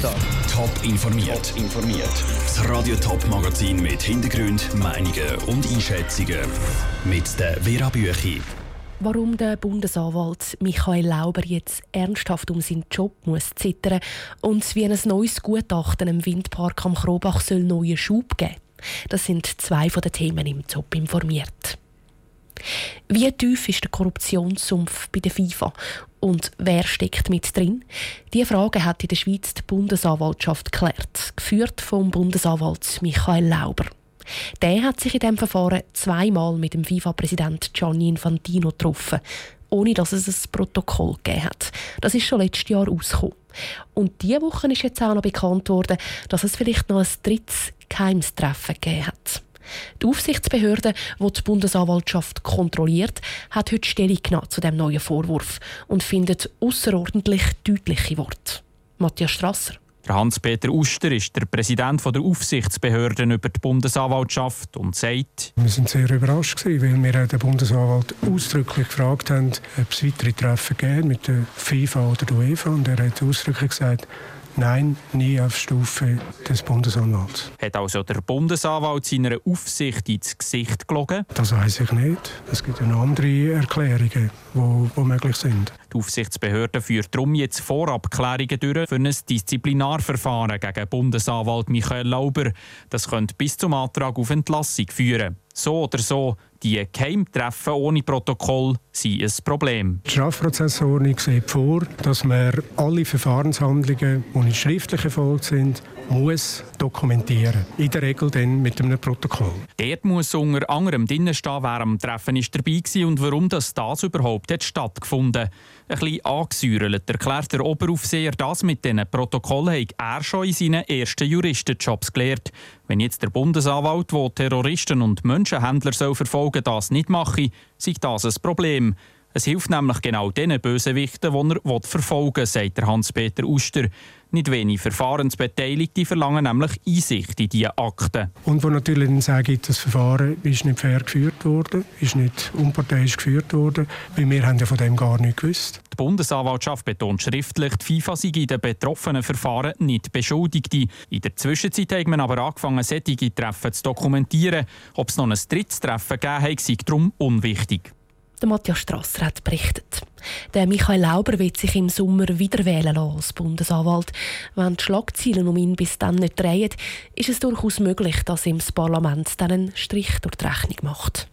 Dienstag. Top informiert. informiert. Das Radio Top Magazin mit Hintergrund, Meinungen und Einschätzungen mit der Vera Büchi. Warum der Bundesanwalt Michael Lauber jetzt ernsthaft um seinen Job muss zittern und wie ein neues Gutachten im Windpark am Krobach soll neuen Schub geben. Das sind zwei von den Themen im Top informiert. Wie tief ist der Korruptionssumpf bei der FIFA und wer steckt mit drin? Diese Frage hat in der Schweiz die Bundesanwaltschaft geklärt, geführt vom Bundesanwalt Michael Lauber. Der hat sich in diesem Verfahren zweimal mit dem FIFA-Präsident Gianni Infantino getroffen, ohne dass es ein Protokoll gegeben hat. Das ist schon letztes Jahr rausgekommen. Und diese Woche ist jetzt auch noch bekannt worden, dass es vielleicht noch ein drittes Geheimstreffen gegeben hat. Die Aufsichtsbehörde, die die Bundesanwaltschaft kontrolliert, hat heute Stellung genommen zu dem neuen Vorwurf und findet außerordentlich deutliche Worte. Matthias Strasser. Hans-Peter Uster ist der Präsident der Aufsichtsbehörde über die Bundesanwaltschaft und sagt, wir sind sehr überrascht gewesen, weil wir den Bundesanwalt ausdrücklich gefragt haben, ob es weitere Treffen geben mit der FIFA oder der UEFA und er hat ausdrücklich gesagt, Nein, nie auf Stufe des Bundesanwalts. Hat also der Bundesanwalt seiner Aufsicht ins Gesicht gelogen? Das weiß ich nicht. Es gibt ja noch andere Erklärungen, die möglich sind. Die Aufsichtsbehörde führt darum jetzt Vorabklärungen durch für ein Disziplinarverfahren gegen Bundesanwalt Michael Lauber. Das könnte bis zum Antrag auf Entlassung führen. So oder so, die Geheimtreffen ohne Protokoll sind ein Problem. Die Strafprozessordnung sieht vor, dass man alle Verfahrenshandlungen, die in schriftlich erfolgt sind, muss dokumentieren. In der Regel dann mit einem Protokoll. Dort muss unter anderem drinstehen, wer am Treffen ist dabei war und warum das, das überhaupt hat stattgefunden hat. Ein bisschen angesäuert erklärt der Oberaufseher, das mit diesen Protokollen hat er schon in seinen ersten Juristenjobs gelernt. Wenn jetzt der Bundesanwalt, der Terroristen und Menschenhändler verfolgen soll, das nicht mache, sei das ein Problem. Es hilft nämlich genau den Bösewichten, die er verfolgen will, sagt Hans-Peter Uster. Nicht wenig Verfahrensbeteiligte verlangen nämlich Einsicht in diese Akten. Und wo natürlich dann sagen, das Verfahren ist nicht fair geführt worden, ist nicht unparteiisch geführt worden, weil wir haben ja von dem gar nicht gewusst. Die Bundesanwaltschaft betont schriftlich, die FIFA sei in den betroffenen Verfahren nicht Beschuldigte. In der Zwischenzeit hat man aber angefangen, solche Treffen zu dokumentieren. Ob es noch ein drittes Treffen gegeben hat, sei darum unwichtig. Der Matthias Strasser hat berichtet. Der Michael Lauber wird sich im Sommer wieder wählen lassen als Bundesanwalt. Wenn die Schlagzeilen um ihn bis dann nicht drehen, ist es durchaus möglich, dass ihm das Parlament dann einen Strich durch die Rechnung macht.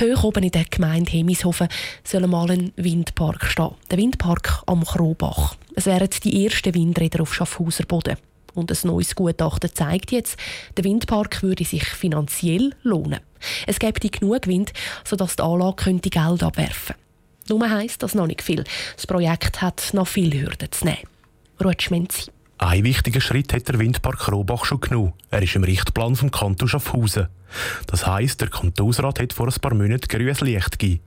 Hoch oben in der Gemeinde Hemishofen soll mal ein Windpark stehen. Der Windpark am Krobach. Es wären die ersten Windräder auf Schaffhauser Boden. Und ein neues Gutachten zeigt jetzt, der Windpark würde sich finanziell lohnen. Es gäbe genug Wind, sodass die Anlage könnte Geld abwerfen könnte. Nur heisst das noch nicht viel. Das Projekt hat noch viele Hürden zu nehmen. Rutschmenzi. Ein wichtiger Schritt hat der Windpark Krobach schon genommen. Er ist im Richtplan vom Kanton Schaffhausen. Das heisst, der Kantonsrat hat vor ein paar Monaten grünes Licht gegeben.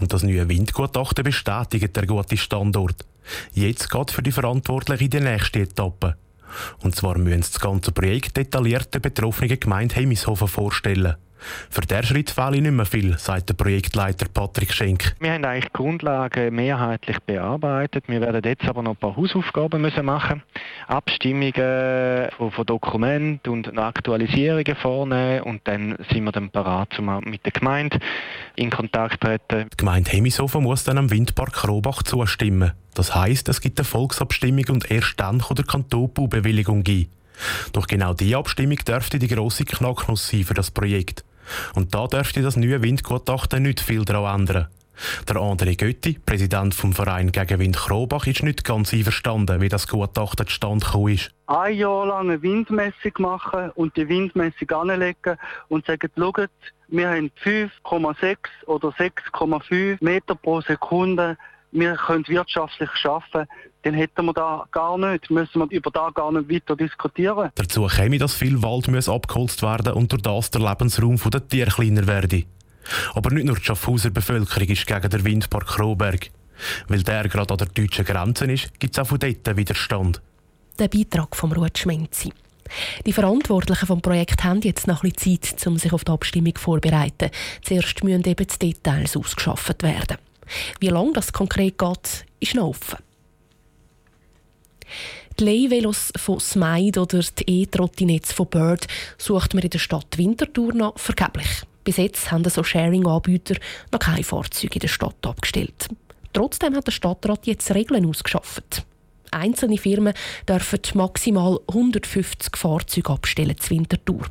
Und das neue Windgutachten bestätigt der gute Standort. Jetzt geht für die Verantwortlichen die nächste Etappe. Und zwar müssen sie das ganze Projekt detailliert der betroffenen Gemeinde Heimishofen vorstellen. Für diesen Schritt fehle nicht mehr viel, sagt der Projektleiter Patrick Schenk. Wir haben eigentlich die Grundlagen mehrheitlich bearbeitet. Wir werden jetzt aber noch ein paar Hausaufgaben müssen machen Abstimmungen von, von Dokumenten und Aktualisierungen vornehmen und dann sind wir dann parat, um mit der Gemeinde in Kontakt zu treten. Die Gemeinde Hemishofen muss dann am Windpark Krobach zustimmen. Das heisst, es gibt eine Volksabstimmung und erst dann kann der Kanton Baubewilligung geben. Doch genau diese Abstimmung dürfte die grosse Knacknuss sein für das Projekt. Und da dürfte das neue Windgutachten nicht viel daran ändern. Der André Götti, Präsident vom Verein gegen Wind Krobach, ist nicht ganz einverstanden, wie das Gutachten zustande gekommen ist. Ein Jahr lang eine Windmessung machen und die Windmessung anlegen und sagen, schaut, wir haben 5,6 oder 6,5 Meter pro Sekunde wir können wirtschaftlich arbeiten, dann hätten wir da gar nicht, müssen wir über da gar nicht weiter diskutieren. Dazu käme, dass viel Wald muss abgeholzt werden und durch das der Lebensraum der Tiere kleiner werde. Aber nicht nur die Schaffhauser Bevölkerung ist gegen den Windpark Kroberg. Weil der gerade an der deutschen Grenze ist, gibt es auch von dort Widerstand. Der Beitrag vom Ruth Schmenzi. Die Verantwortlichen vom Projekt haben jetzt noch ein bisschen Zeit, um sich auf die Abstimmung vorzubereiten. Zuerst müssen eben die Details ausgeschafft werden. Wie lange das konkret geht, ist noch offen. Die Leihvelos von Smide oder die E-Trottinettes von Bird sucht man in der Stadt Winterthur noch vergeblich. Bis jetzt haben so Sharing-Anbieter noch keine Fahrzeuge in der Stadt abgestellt. Trotzdem hat der Stadtrat jetzt Regeln ausgeschafft. Einzelne Firmen dürfen maximal 150 Fahrzeuge abstellen zur Wintertour.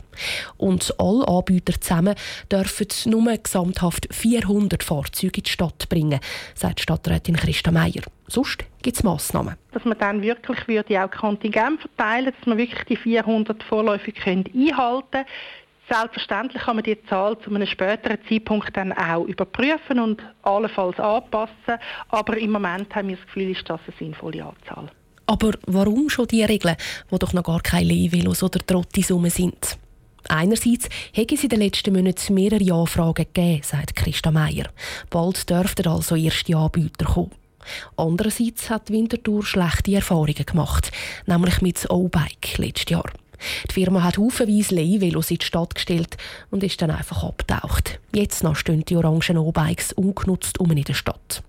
Und alle Anbieter zusammen dürfen nur gesamthaft 400 Fahrzeuge in die Stadt bringen, sagt Stadträtin Christa Meier. Sonst gibt es Massnahmen. Dass man dann wirklich würde auch Kontingent verteilen dass man wirklich die 400 vorläufig einhalten können. Selbstverständlich kann man die Zahl zu einem späteren Zeitpunkt dann auch überprüfen und allenfalls anpassen. Aber im Moment haben wir das Gefühl, ist das eine sinnvolle Anzahl. Aber warum schon die Regeln, wo doch noch gar keine Leihvelos oder Trottis sind? Einerseits hätte es in den letzten Monaten mehrere Anfragen gegeben, sagt Christa Meier. Bald dürften also erste Anbieter kommen. Andererseits hat Winterthur schlechte Erfahrungen gemacht, nämlich mit dem O-Bike letztes Jahr. Die Firma hat haufenweise Leihvelos in die Stadt gestellt und ist dann einfach abgetaucht. Jetzt noch stehen die orangen O-Bikes ungenutzt um in der Stadt.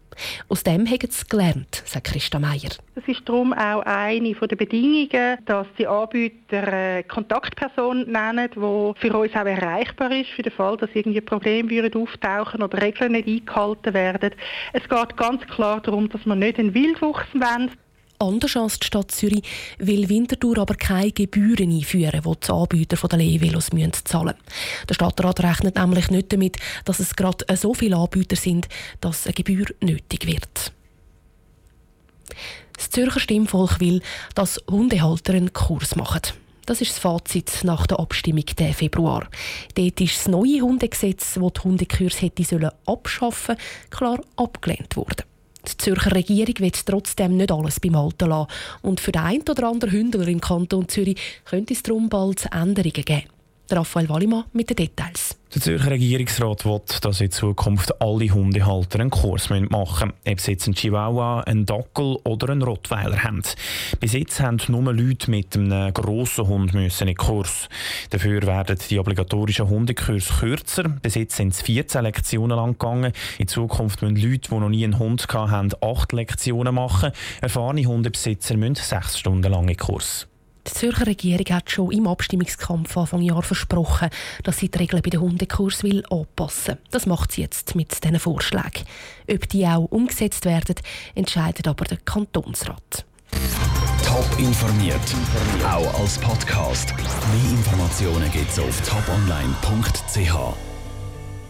Aus dem haben sie gelernt, sagt Christa Meier. Es ist darum auch eine der Bedingungen, dass die Anbieter eine Kontaktperson nennen, die für uns auch erreichbar ist, für den Fall, dass irgendwie Probleme auftauchen oder Regeln nicht eingehalten werden. Es geht ganz klar darum, dass man nicht einen Wildwuchs wollen, Anders als die Stadt Zürich will Winterthur aber keine Gebühren einführen, die die Anbieter der Leihvelos zahlen müssen. Der Stadtrat rechnet nämlich nicht damit, dass es gerade so viele Anbieter sind, dass eine Gebühr nötig wird. Das Zürcher Stimmvolk will, dass Hundehalter einen Kurs machen. Das ist das Fazit nach der Abstimmung diesen Februar. Dort ist das neue Hundegesetz, das die Hundekurse hätte abschaffen sollen, klar abgelehnt worden. Die Zürcher Regierung wird trotzdem nicht alles beim Alten lassen. Und für den einen oder anderen Hündler im Kanton Zürich könnte es darum bald Änderungen geben. Raphael Wallimann mit den Details. Der Zürcher Regierungsrat will, dass in Zukunft alle Hundehalter einen Kurs machen müssen, ob sie jetzt einen Chihuahua, einen Dackel oder einen Rottweiler haben. Bis jetzt haben nur Leute mit einem grossen Hund müssen in den Kurs. Dafür werden die obligatorischen Hundekurse kürzer. Bis jetzt sind es 14 Lektionen lang gegangen. In Zukunft müssen Leute, die noch nie einen Hund hatten, 8 Lektionen machen. Erfahrene Hundebesitzer müssen 6 Stunden lang den Kurs. Die Zürcher Regierung hat schon im Abstimmungskampf Anfang Jahr versprochen, dass sie die Regeln bei den Hundekurs will anpassen will. Das macht sie jetzt mit diesen Vorschlägen. Ob die auch umgesetzt werden, entscheidet aber der Kantonsrat. Top informiert, auch als Podcast. Mehr Informationen gibt es auf toponline.ch.